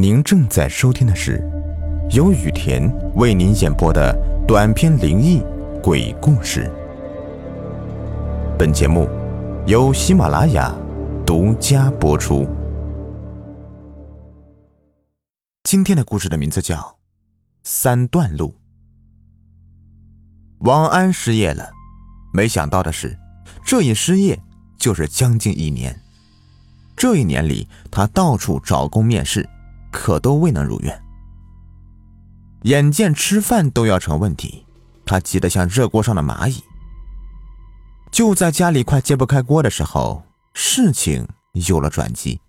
您正在收听的是由雨田为您演播的短篇灵异鬼故事。本节目由喜马拉雅独家播出。今天的故事的名字叫《三段路》。王安失业了，没想到的是，这一失业就是将近一年。这一年里，他到处找工面试。可都未能如愿。眼见吃饭都要成问题，他急得像热锅上的蚂蚁。就在家里快揭不开锅的时候，事情有了转机。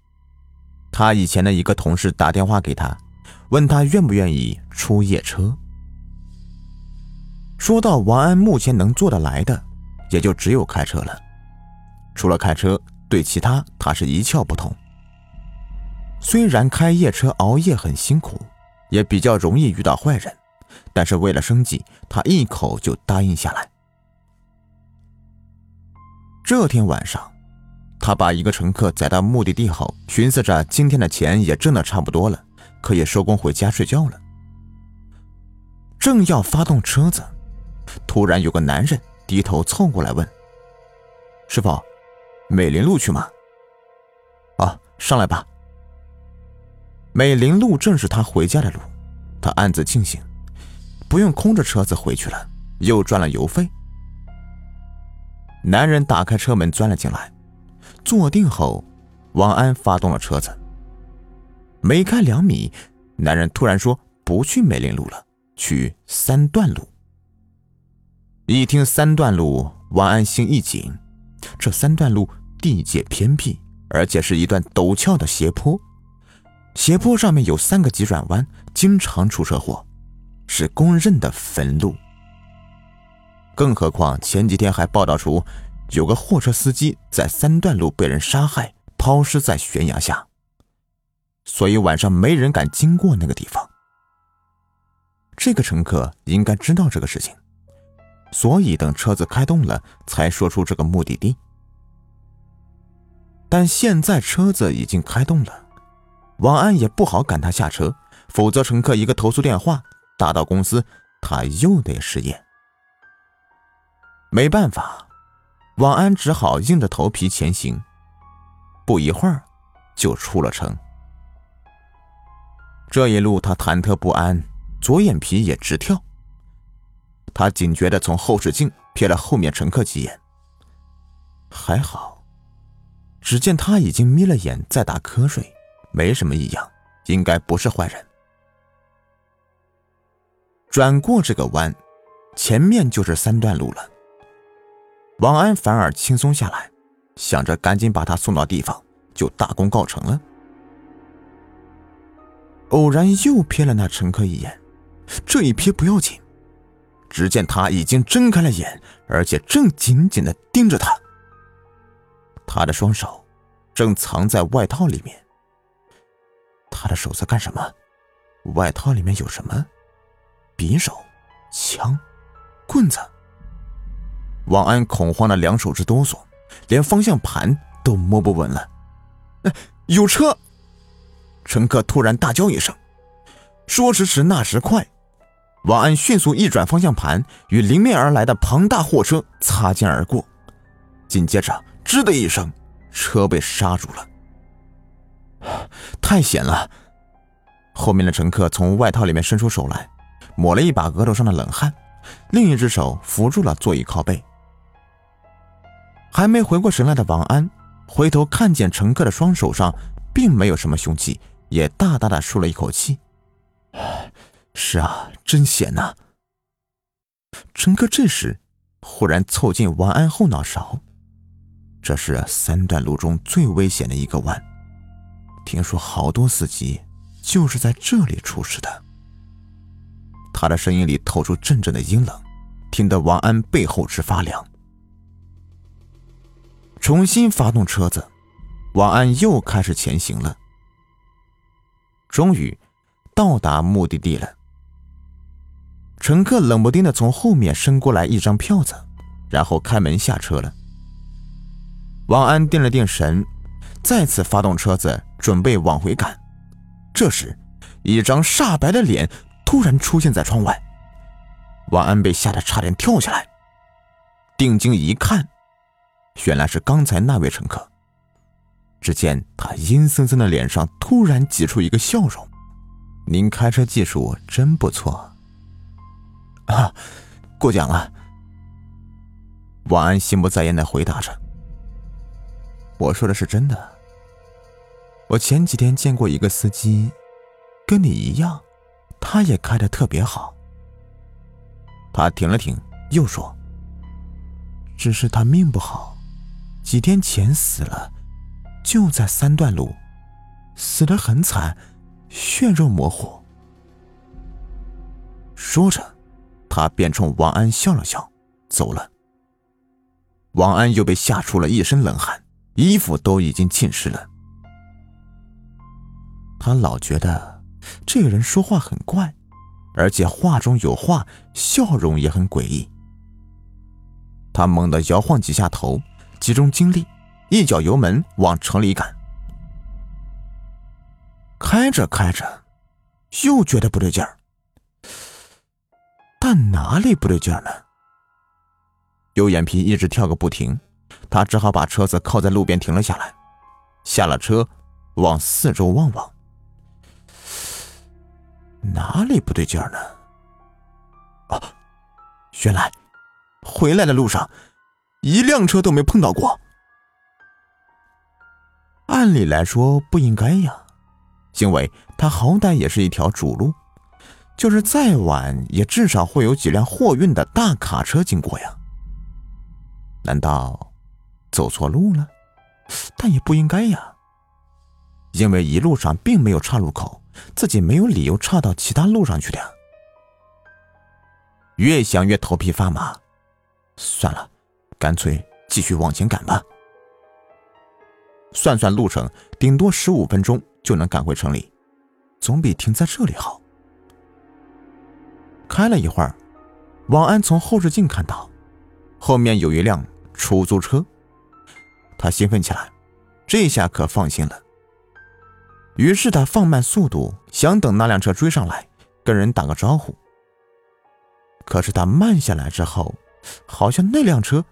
他以前的一个同事打电话给他，问他愿不愿意出夜车。说到王安目前能做得来的，也就只有开车了。除了开车，对其他他是一窍不通。虽然开夜车熬夜很辛苦，也比较容易遇到坏人，但是为了生计，他一口就答应下来。这天晚上，他把一个乘客载到目的地后，寻思着今天的钱也挣得差不多了，可以收工回家睡觉了。正要发动车子，突然有个男人低头凑过来问：“师傅，美林路去吗？”“啊，上来吧。”美林路正是他回家的路，他暗自庆幸，不用空着车子回去了，又赚了油费。男人打开车门钻了进来，坐定后，王安发动了车子。没开两米，男人突然说：“不去美林路了，去三段路。”一听三段路，王安心一紧，这三段路地界偏僻，而且是一段陡峭的斜坡。斜坡上面有三个急转弯，经常出车祸，是公认的坟路。更何况前几天还报道出有个货车司机在三段路被人杀害，抛尸在悬崖下，所以晚上没人敢经过那个地方。这个乘客应该知道这个事情，所以等车子开动了，才说出这个目的地。但现在车子已经开动了。王安也不好赶他下车，否则乘客一个投诉电话打到公司，他又得失业。没办法，王安只好硬着头皮前行。不一会儿，就出了城。这一路他忐忑不安，左眼皮也直跳。他警觉的从后视镜瞥了后面乘客几眼，还好，只见他已经眯了眼，在打瞌睡。没什么异样，应该不是坏人。转过这个弯，前面就是三段路了。王安反而轻松下来，想着赶紧把他送到地方，就大功告成了。偶然又瞥了那乘客一眼，这一瞥不要紧，只见他已经睁开了眼，而且正紧紧的盯着他。他的双手正藏在外套里面。他的手在干什么？外套里面有什么？匕首、枪、棍子。王安恐慌的两手直哆嗦，连方向盘都摸不稳了。哎有车！乘客突然大叫一声。说时迟，那时快，王安迅速一转方向盘，与迎面而来的庞大货车擦肩而过。紧接着，吱的一声，车被刹住了。太险了！后面的乘客从外套里面伸出手来，抹了一把额头上的冷汗，另一只手扶住了座椅靠背。还没回过神来的王安，回头看见乘客的双手上并没有什么凶器，也大大的舒了一口气。是啊，真险呐！乘客这时忽然凑近王安后脑勺，这是三段路中最危险的一个弯。听说好多司机就是在这里出事的。他的声音里透出阵阵的阴冷，听得王安背后直发凉。重新发动车子，王安又开始前行了。终于到达目的地了。乘客冷不丁的从后面伸过来一张票子，然后开门下车了。王安定了定神。再次发动车子，准备往回赶。这时，一张煞白的脸突然出现在窗外。王安被吓得差点跳下来，定睛一看，原来是刚才那位乘客。只见他阴森森的脸上突然挤出一个笑容：“您开车技术真不错。”啊，过奖了。王安心不在焉的回答着：“我说的是真的。我前几天见过一个司机，跟你一样，他也开的特别好。”他停了停，又说：“只是他命不好，几天前死了。”就在三段路，死得很惨，血肉模糊。说着，他便冲王安笑了笑，走了。王安又被吓出了一身冷汗，衣服都已经浸湿了。他老觉得这个人说话很怪，而且话中有话，笑容也很诡异。他猛地摇晃几下头，集中精力。一脚油门往城里赶，开着开着，又觉得不对劲儿。但哪里不对劲儿呢？右眼皮一直跳个不停，他只好把车子靠在路边停了下来，下了车，往四周望望。哪里不对劲儿呢？啊，原来回来的路上一辆车都没碰到过。按理来说不应该呀，因为它好歹也是一条主路，就是再晚也至少会有几辆货运的大卡车经过呀。难道走错路了？但也不应该呀，因为一路上并没有岔路口，自己没有理由岔到其他路上去的呀。越想越头皮发麻，算了，干脆继续往前赶吧。算算路程，顶多十五分钟就能赶回城里，总比停在这里好。开了一会儿，王安从后视镜看到，后面有一辆出租车，他兴奋起来，这下可放心了。于是他放慢速度，想等那辆车追上来，跟人打个招呼。可是他慢下来之后，好像那辆车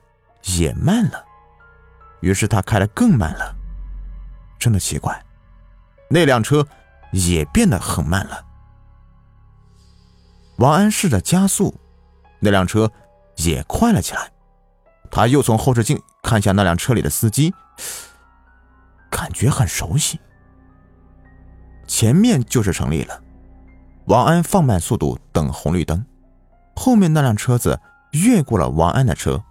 也慢了，于是他开得更慢了。真的奇怪，那辆车也变得很慢了。王安试着加速，那辆车也快了起来。他又从后视镜看向那辆车里的司机，感觉很熟悉。前面就是城里了。王安放慢速度等红绿灯，后面那辆车子越过了王安的车。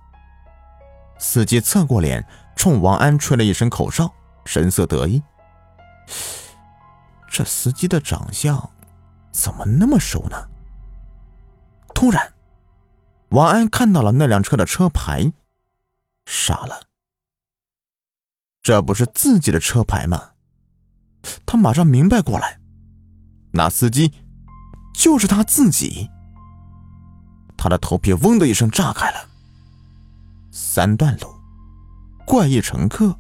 司机侧过脸，冲王安吹了一声口哨。神色得意，这司机的长相怎么那么熟呢？突然，王安看到了那辆车的车牌，傻了，这不是自己的车牌吗？他马上明白过来，那司机就是他自己。他的头皮嗡的一声炸开了。三段路，怪异乘客。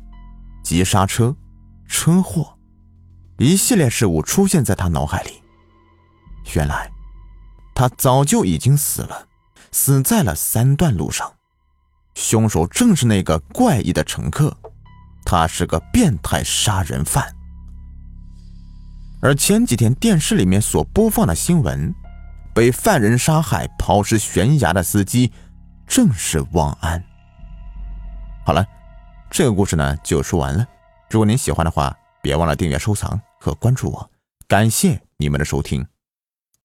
急刹车，车祸，一系列事物出现在他脑海里。原来，他早就已经死了，死在了三段路上。凶手正是那个怪异的乘客，他是个变态杀人犯。而前几天电视里面所播放的新闻，被犯人杀害、抛尸悬崖的司机，正是王安。好了。这个故事呢就说完了。如果您喜欢的话，别忘了订阅、收藏和关注我。感谢你们的收听。